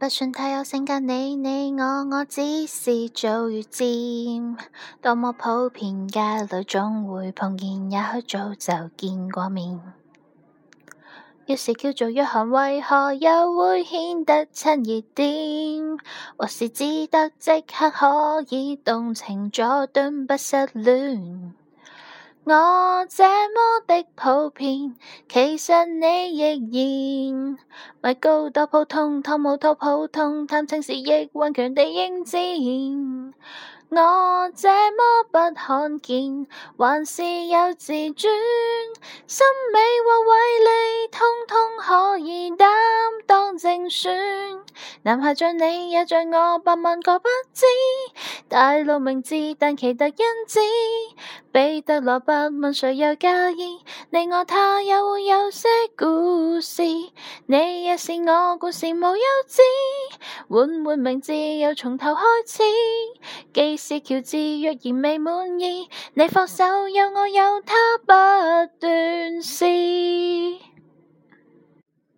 不算太有性格，你你我我只是早遇见，多么普遍，街里总会碰见，也许早就见过面。要是叫做约翰，为何又会显得亲热点？或是只得即刻可以动情，坐蹲不失恋。我这么的普遍，其实你亦然。咪高多普通，汤姆多普通，探情士亦顽强地应战。我这么不罕见，还是有自尊。心美或伟丽，通通可以担当正选。男孩像你，也像我，百万个不知。大路名字，但奇特因子。彼得罗伯问谁又介意？你我他也会有些故事。你也是我故事无休止。换换名字又从头开始。既是乔治若然未满意，你放手有我有他不断是。